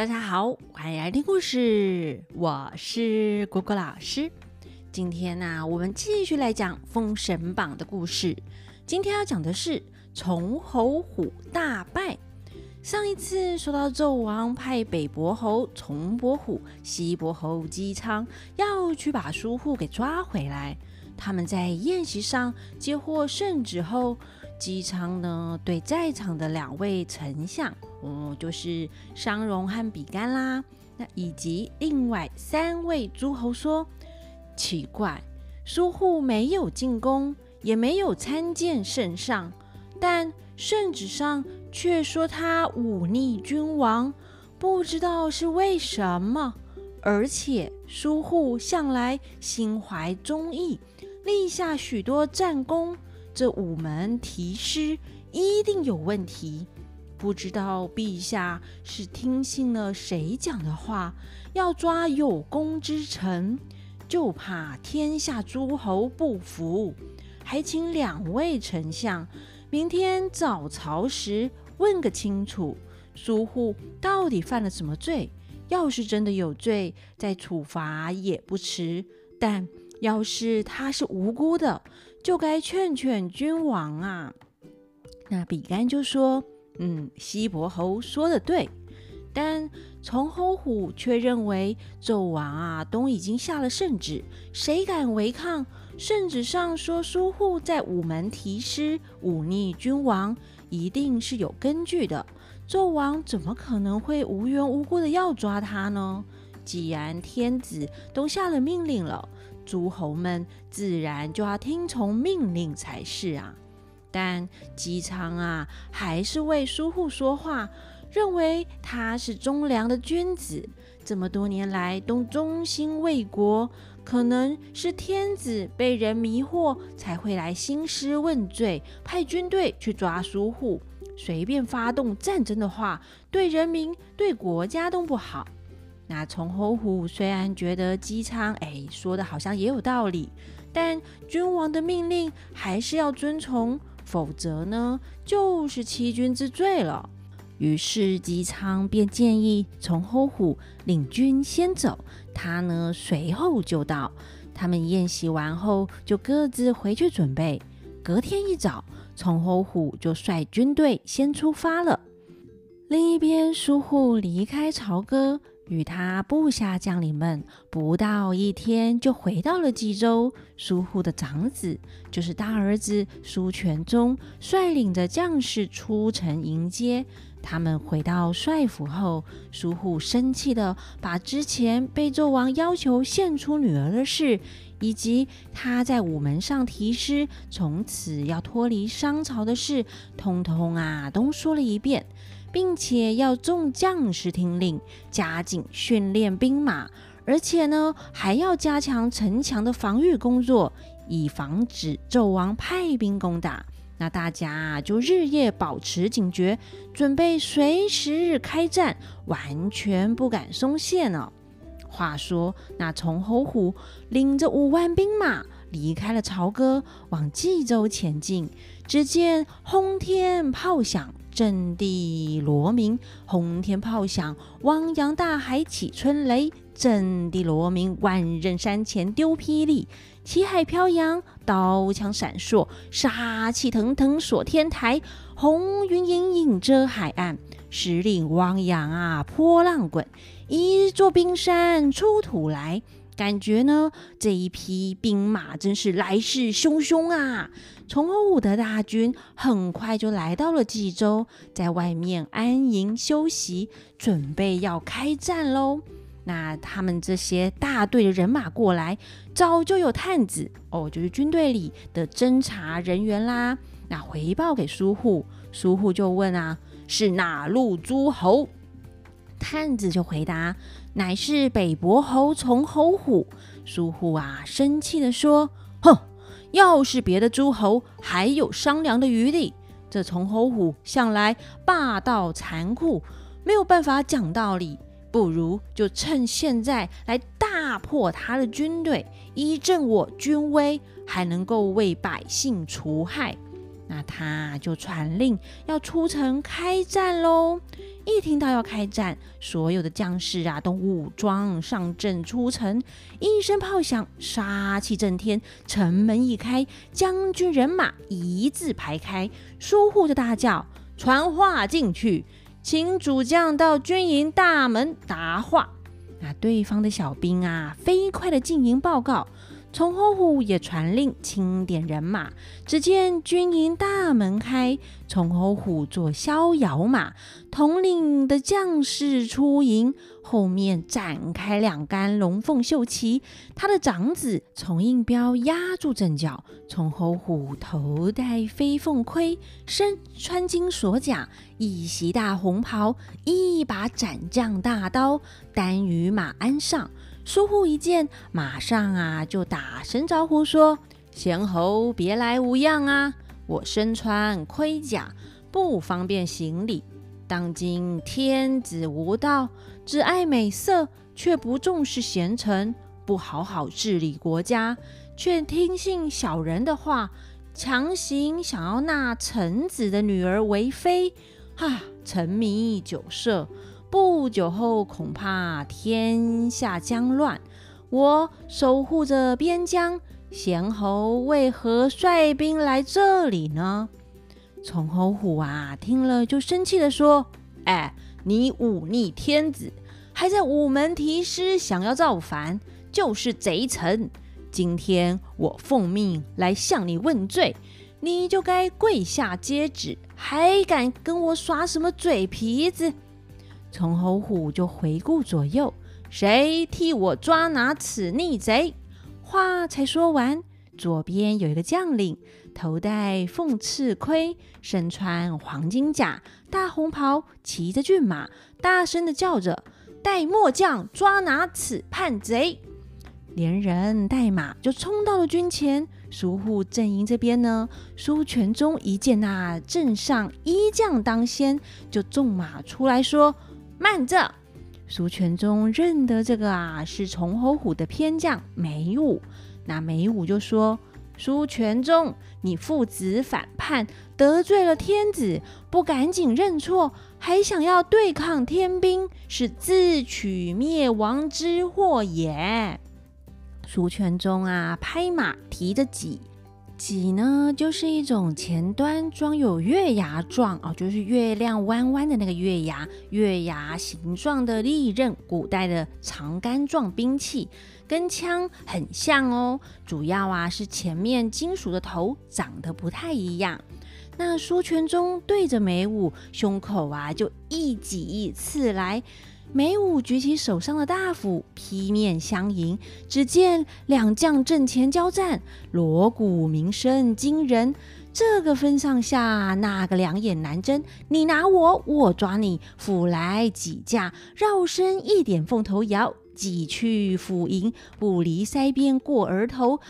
大家好，欢迎来听故事，我是果果老师。今天呢，我们继续来讲《封神榜》的故事。今天要讲的是崇侯虎大败。上一次说到纣王派北伯侯崇伯虎、西伯侯姬昌要去把叔父给抓回来。他们在宴席上接获圣旨后，姬昌呢对在场的两位丞相。哦，就是商容和比干啦，那以及另外三位诸侯说：“奇怪，苏护没有进宫，也没有参见圣上，但圣旨上却说他忤逆君王，不知道是为什么。而且苏护向来心怀忠义，立下许多战功，这午门题诗一定有问题。”不知道陛下是听信了谁讲的话，要抓有功之臣，就怕天下诸侯不服，还请两位丞相明天早朝时问个清楚，苏护到底犯了什么罪？要是真的有罪，再处罚也不迟；但要是他是无辜的，就该劝劝君王啊。那比干就说。嗯，西伯侯说的对，但崇侯虎却认为纣王啊都已经下了圣旨，谁敢违抗？圣旨上说苏护在午门题诗，忤逆君王，一定是有根据的。纣王怎么可能会无缘无故的要抓他呢？既然天子都下了命令了，诸侯们自然就要听从命令才是啊。但姬昌啊，还是为苏护说话，认为他是忠良的君子，这么多年来都忠心为国，可能是天子被人迷惑，才会来兴师问罪，派军队去抓苏护。随便发动战争的话，对人民、对国家都不好。那崇侯虎虽然觉得姬昌哎说的好像也有道理，但君王的命令还是要遵从。否则呢，就是欺君之罪了。于是姬昌便建议崇侯虎领军先走，他呢随后就到。他们宴席完后，就各自回去准备。隔天一早，崇侯虎就率军队先出发了。另一边，苏护离开朝歌。与他部下将领们不到一天就回到了冀州。苏护的长子就是大儿子苏全忠，率领着将士出城迎接他们。回到帅府后，苏护生气的把之前被纣王要求献出女儿的事，以及他在午门上题诗，从此要脱离商朝的事，通通啊都说了一遍。并且要众将士听令，加紧训练兵马，而且呢，还要加强城墙的防御工作，以防止纣王派兵攻打。那大家就日夜保持警觉，准备随时开战，完全不敢松懈呢。话说，那崇侯虎领着五万兵马离开了朝歌，往冀州前进。只见轰天炮响。震地罗鸣，轰天炮响，汪洋大海起春雷；震地罗鸣，万仞山前丢霹雳，旗海飘扬，刀枪闪烁，杀气腾腾锁天台，红云隐隐遮海岸，石岭汪洋啊，波浪滚，一座冰山出土来。感觉呢，这一批兵马真是来势汹汹啊！崇侯武的大军很快就来到了冀州，在外面安营休息，准备要开战喽。那他们这些大队的人马过来，早就有探子哦，就是军队里的侦查人员啦。那回报给苏护，苏护就问啊，是哪路诸侯？探子就回答。乃是北伯侯崇侯虎，苏护啊，生气的说：“哼，要是别的诸侯，还有商量的余地。这崇侯虎向来霸道残酷，没有办法讲道理。不如就趁现在来大破他的军队，以振我军威，还能够为百姓除害。那他就传令要出城开战喽。”一听到要开战，所有的将士啊都武装上阵出城。一声炮响，杀气震天，城门一开，将军人马一字排开。疏护就大叫：“传话进去，请主将到军营大门答话。”那对方的小兵啊，飞快的进营报告。从侯虎也传令清点人马，只见军营大门开，从侯虎坐逍遥马，统领的将士出营，后面展开两杆龙凤绣旗，他的长子从应彪压住阵脚，从侯虎头戴飞凤盔，身穿金锁甲，一袭大红袍，一把斩将大刀，单于马鞍上。疏忽一见，马上啊就打声招呼说：“贤侯别来无恙啊！我身穿盔甲，不方便行礼。当今天子无道，只爱美色，却不重视贤臣，不好好治理国家，却听信小人的话，强行想要纳臣子的女儿为妃，哈，沉迷酒色。”不久后，恐怕天下将乱。我守护着边疆，贤侯为何率兵来这里呢？崇侯虎啊，听了就生气的说：“哎，你忤逆天子，还在午门提诗，想要造反，就是贼臣。今天我奉命来向你问罪，你就该跪下接旨，还敢跟我耍什么嘴皮子？”从侯虎就回顾左右，谁替我抓拿此逆贼？话才说完，左边有一个将领，头戴凤翅盔，身穿黄金甲、大红袍，骑着骏马，大声的叫着：“带末将抓拿此叛贼！”连人带马就冲到了军前。苏护阵营这边呢，苏全忠一见那阵上一将当先，就纵马出来说。慢着！苏全忠认得这个啊，是崇侯虎的偏将梅武。那梅武就说：“苏全忠，你父子反叛，得罪了天子，不赶紧认错，还想要对抗天兵，是自取灭亡之祸也。”苏全忠啊，拍马提着戟。戟呢，就是一种前端装有月牙状哦，就是月亮弯弯的那个月牙，月牙形状的利刃，古代的长杆状兵器，跟枪很像哦。主要啊是前面金属的头长得不太一样。那苏全忠对着梅武胸口啊，就一戟刺来。梅武举起手上的大斧，劈面相迎。只见两将阵前交战，锣鼓鸣声惊人。这个分上下，那个两眼难睁。你拿我，我抓你，斧来戟架，绕身一点凤头摇，戟去斧迎，不离腮边过额头。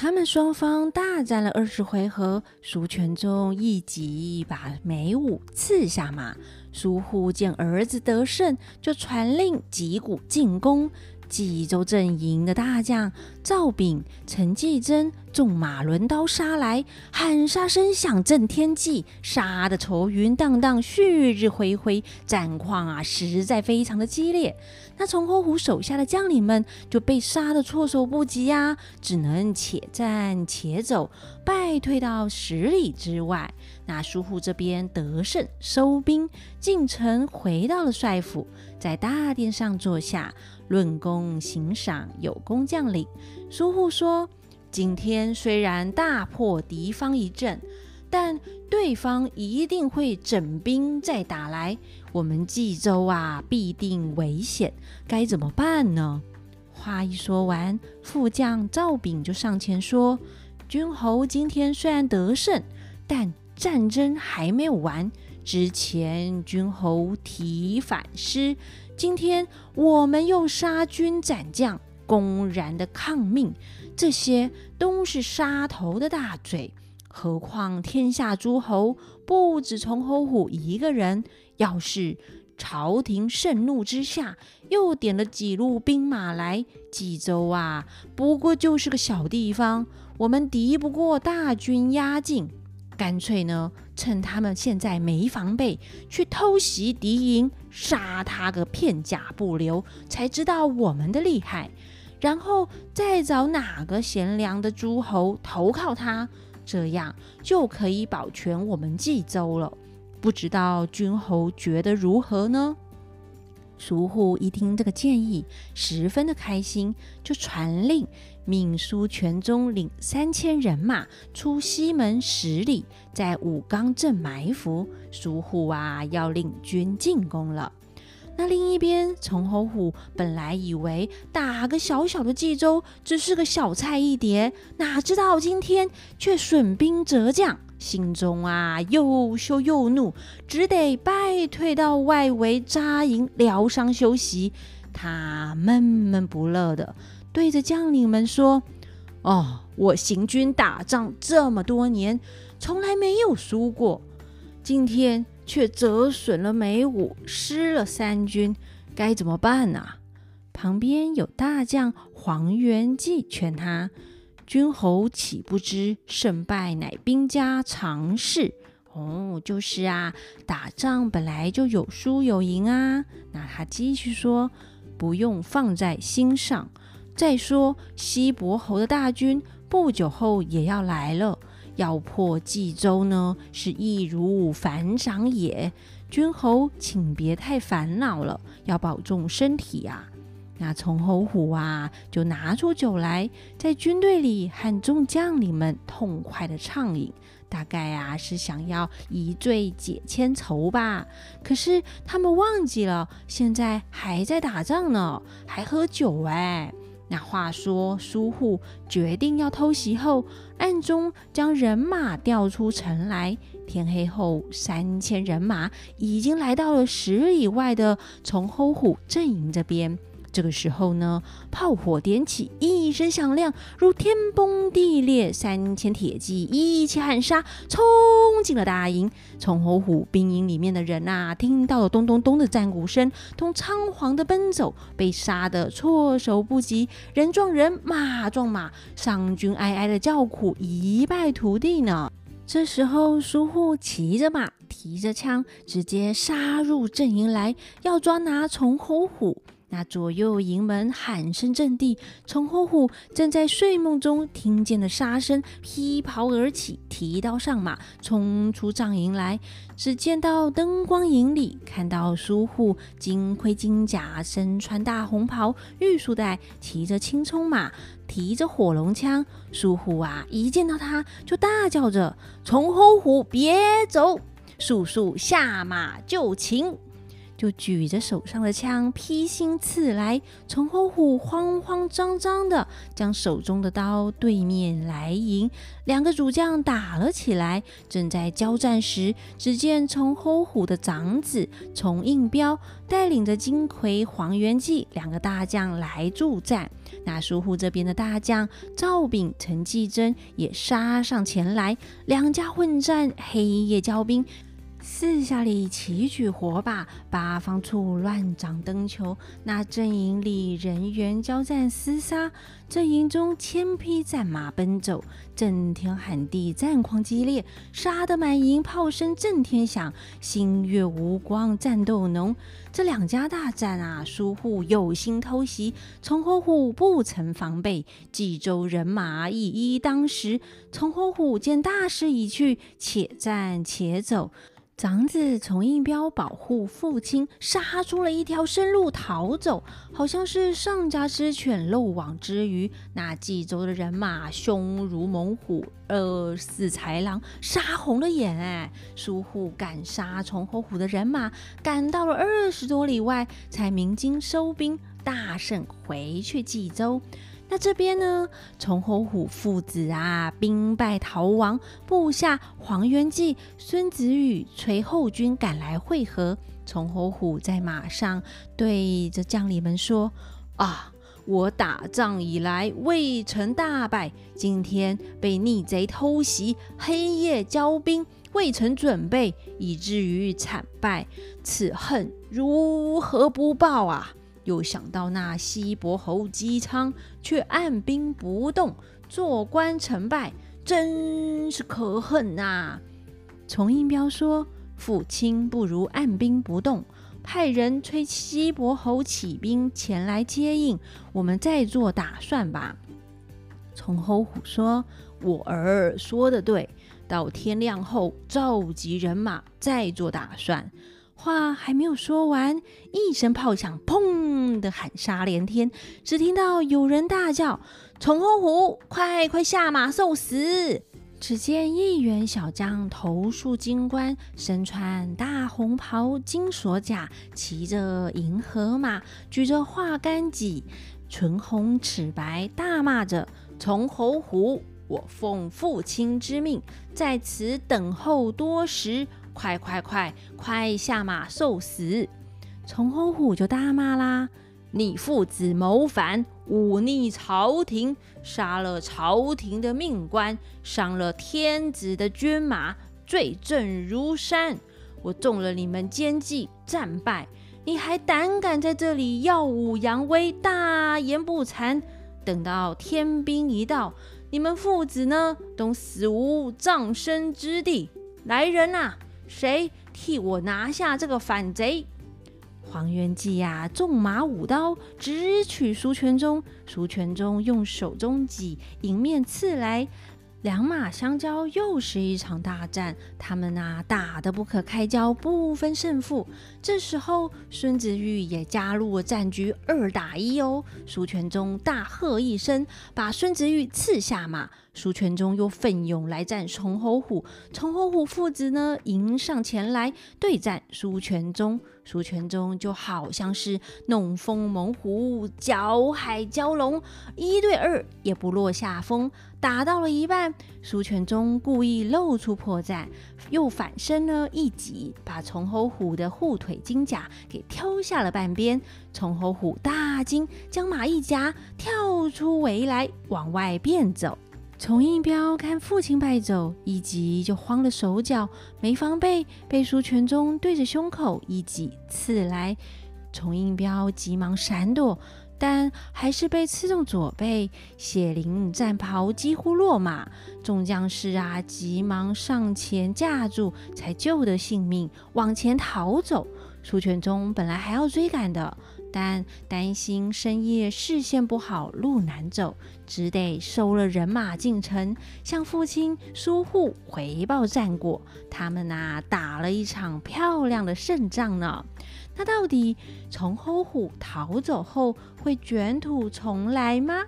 他们双方大战了二十回合，苏全忠一戟把梅武刺下马。苏护见儿子得胜，就传令击鼓进攻。冀州阵营的大将赵炳、陈继贞纵马抡刀杀来，喊杀声响震天际，杀的愁云荡荡，旭日恢恢，战况啊实在非常的激烈。那崇侯虎手下的将领们就被杀的措手不及呀，只能且战且走，败退到十里之外。那苏护这边得胜，收兵进城，回到了帅府，在大殿上坐下。论功行赏，有功将领。苏护说：“今天虽然大破敌方一阵，但对方一定会整兵再打来，我们冀州啊必定危险，该怎么办呢？”话一说完，副将赵炳就上前说：“君侯今天虽然得胜，但战争还没有完。之前君侯提反师。”今天我们又杀军斩将，公然的抗命，这些都是杀头的大罪。何况天下诸侯不止崇侯虎一个人，要是朝廷盛怒之下又点了几路兵马来，冀州啊，不过就是个小地方，我们敌不过大军压境。干脆呢，趁他们现在没防备，去偷袭敌营，杀他个片甲不留，才知道我们的厉害。然后再找哪个贤良的诸侯投靠他，这样就可以保全我们冀州了。不知道君侯觉得如何呢？苏护一听这个建议，十分的开心，就传令命苏全忠领三千人马出西门十里，在武冈镇埋伏。苏护啊，要领军进攻了。那另一边，崇侯虎本来以为打个小小的冀州只是个小菜一碟，哪知道今天却损兵折将，心中啊又羞又怒，只得败退到外围扎营疗伤休息。他闷闷不乐的对着将领们说：“哦，我行军打仗这么多年，从来没有输过，今天。”却折损了眉武，失了三军，该怎么办呢？旁边有大将黄元济劝他：“君侯岂不知胜败乃兵家常事？哦，就是啊，打仗本来就有输有赢啊。”那他继续说：“不用放在心上。再说西伯侯的大军不久后也要来了。”要破冀州呢，是易如反掌也。君侯，请别太烦恼了，要保重身体啊。那从侯虎啊，就拿出酒来，在军队里和众将领们痛快的畅饮，大概啊是想要一醉解千愁吧。可是他们忘记了，现在还在打仗呢，还喝酒哎。那话说，苏护决定要偷袭后，暗中将人马调出城来。天黑后，三千人马已经来到了十里外的崇侯虎阵营这边。这个时候呢，炮火点起，一声响亮，如天崩地裂。三千铁骑一起喊杀，冲进了大营。崇侯虎兵营里面的人呐，听到了咚咚咚的战鼓声，都仓皇的奔走，被杀得措手不及，人撞人，马撞马，伤军哀哀的叫苦，一败涂地呢。这时候，苏护骑着马，提着枪，直接杀入阵营来，要抓拿崇侯虎。那左右营门喊声震地，崇侯虎正在睡梦中听见了杀声，披袍而起，提刀上马，冲出帐营来。只见到灯光影里，看到苏护金盔金甲，身穿大红袍，玉束带，骑着青葱马，提着火龙枪。苏护啊，一见到他就大叫着：“崇侯虎，别走！速速下马就擒！”就举着手上的枪劈心刺来，崇侯虎慌慌张张的将手中的刀对面来迎，两个主将打了起来。正在交战时，只见崇侯虎的长子崇应彪带领着金魁黄元济两个大将来助战。那苏护这边的大将赵炳、陈继珍也杀上前来，两家混战，黑夜交兵。四下里齐举火把，八方处乱掌灯球。那阵营里人员交战厮杀，阵营中千匹战马奔走，震天喊地，战况激烈，杀得满营炮声震天响，星月无光，战斗浓。这两家大战啊，苏护有心偷袭，崇侯虎不曾防备，冀州人马一一当时。崇侯虎见大势已去，且战且走。长子崇应彪保护父亲，杀出了一条生路逃走，好像是上家之犬漏网之鱼。那冀州的人马凶如猛虎，恶似豺狼，杀红了眼。哎，苏护赶杀崇侯虎的人马，赶到了二十多里外，才鸣金收兵，大胜回去冀州。那这边呢？崇侯虎父子啊，兵败逃亡，部下黄元济、孙子宇随后军赶来会合。崇侯虎在马上对着将领们说：“啊，我打仗以来未曾大败，今天被逆贼偷袭，黑夜交兵，未曾准备，以至于惨败，此恨如何不报啊？”又想到那西伯侯姬昌却按兵不动，坐观成败，真是可恨呐！崇英彪说：“父亲不如按兵不动，派人催西伯侯起兵前来接应，我们再做打算吧。”崇侯虎说：“我儿说的对，到天亮后召集人马，再做打算。”话还没有说完，一声炮响，砰的喊杀连天，只听到有人大叫：“崇侯虎，快快下马受死！”只见一员小将头束金冠，身穿大红袍、金锁甲，骑着银河马，举着画杆戟，唇红齿白，大骂着：“崇侯虎，我奉父亲之命，在此等候多时，快快快快下马受死！”崇侯虎就大骂啦。你父子谋反，忤逆朝廷，杀了朝廷的命官，伤了天子的军马，罪证如山。我中了你们奸计，战败，你还胆敢在这里耀武扬威，大言不惭？等到天兵一到，你们父子呢，都死无葬身之地。来人呐，谁替我拿下这个反贼？黄元济呀，纵马舞刀，直取苏全忠。苏全忠用手中戟迎面刺来。两马相交，又是一场大战。他们呐，打得不可开交，不分胜负。这时候，孙子玉也加入了战局，二打一哦。苏全忠大喝一声，把孙子玉刺下马。苏全忠又奋勇来战崇侯虎，崇侯虎父子呢，迎上前来对战苏全忠。苏全忠就好像是弄风猛虎，搅海蛟龙，一对二也不落下风。打到了一半，苏全忠故意露出破绽，又反身呢一挤，把崇侯虎的护腿金甲给挑下了半边。崇侯虎大惊，将马一夹，跳出围来，往外便走。崇应彪看父亲败走，一急就慌了手脚，没防备，被苏全忠对着胸口一挤刺来。崇应彪急忙闪躲。但还是被刺中左背，血淋战袍几乎落马。众将士啊，急忙上前架住，才救得性命，往前逃走。苏全忠本来还要追赶的，但担心深夜视线不好，路难走，只得收了人马进城，向父亲苏护回报战果。他们呐，打了一场漂亮的胜仗呢。那到底从黑虎逃走后会卷土重来吗？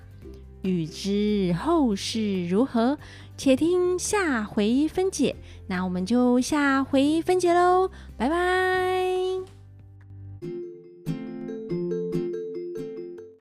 欲知后事如何，且听下回分解。那我们就下回分解喽，拜拜。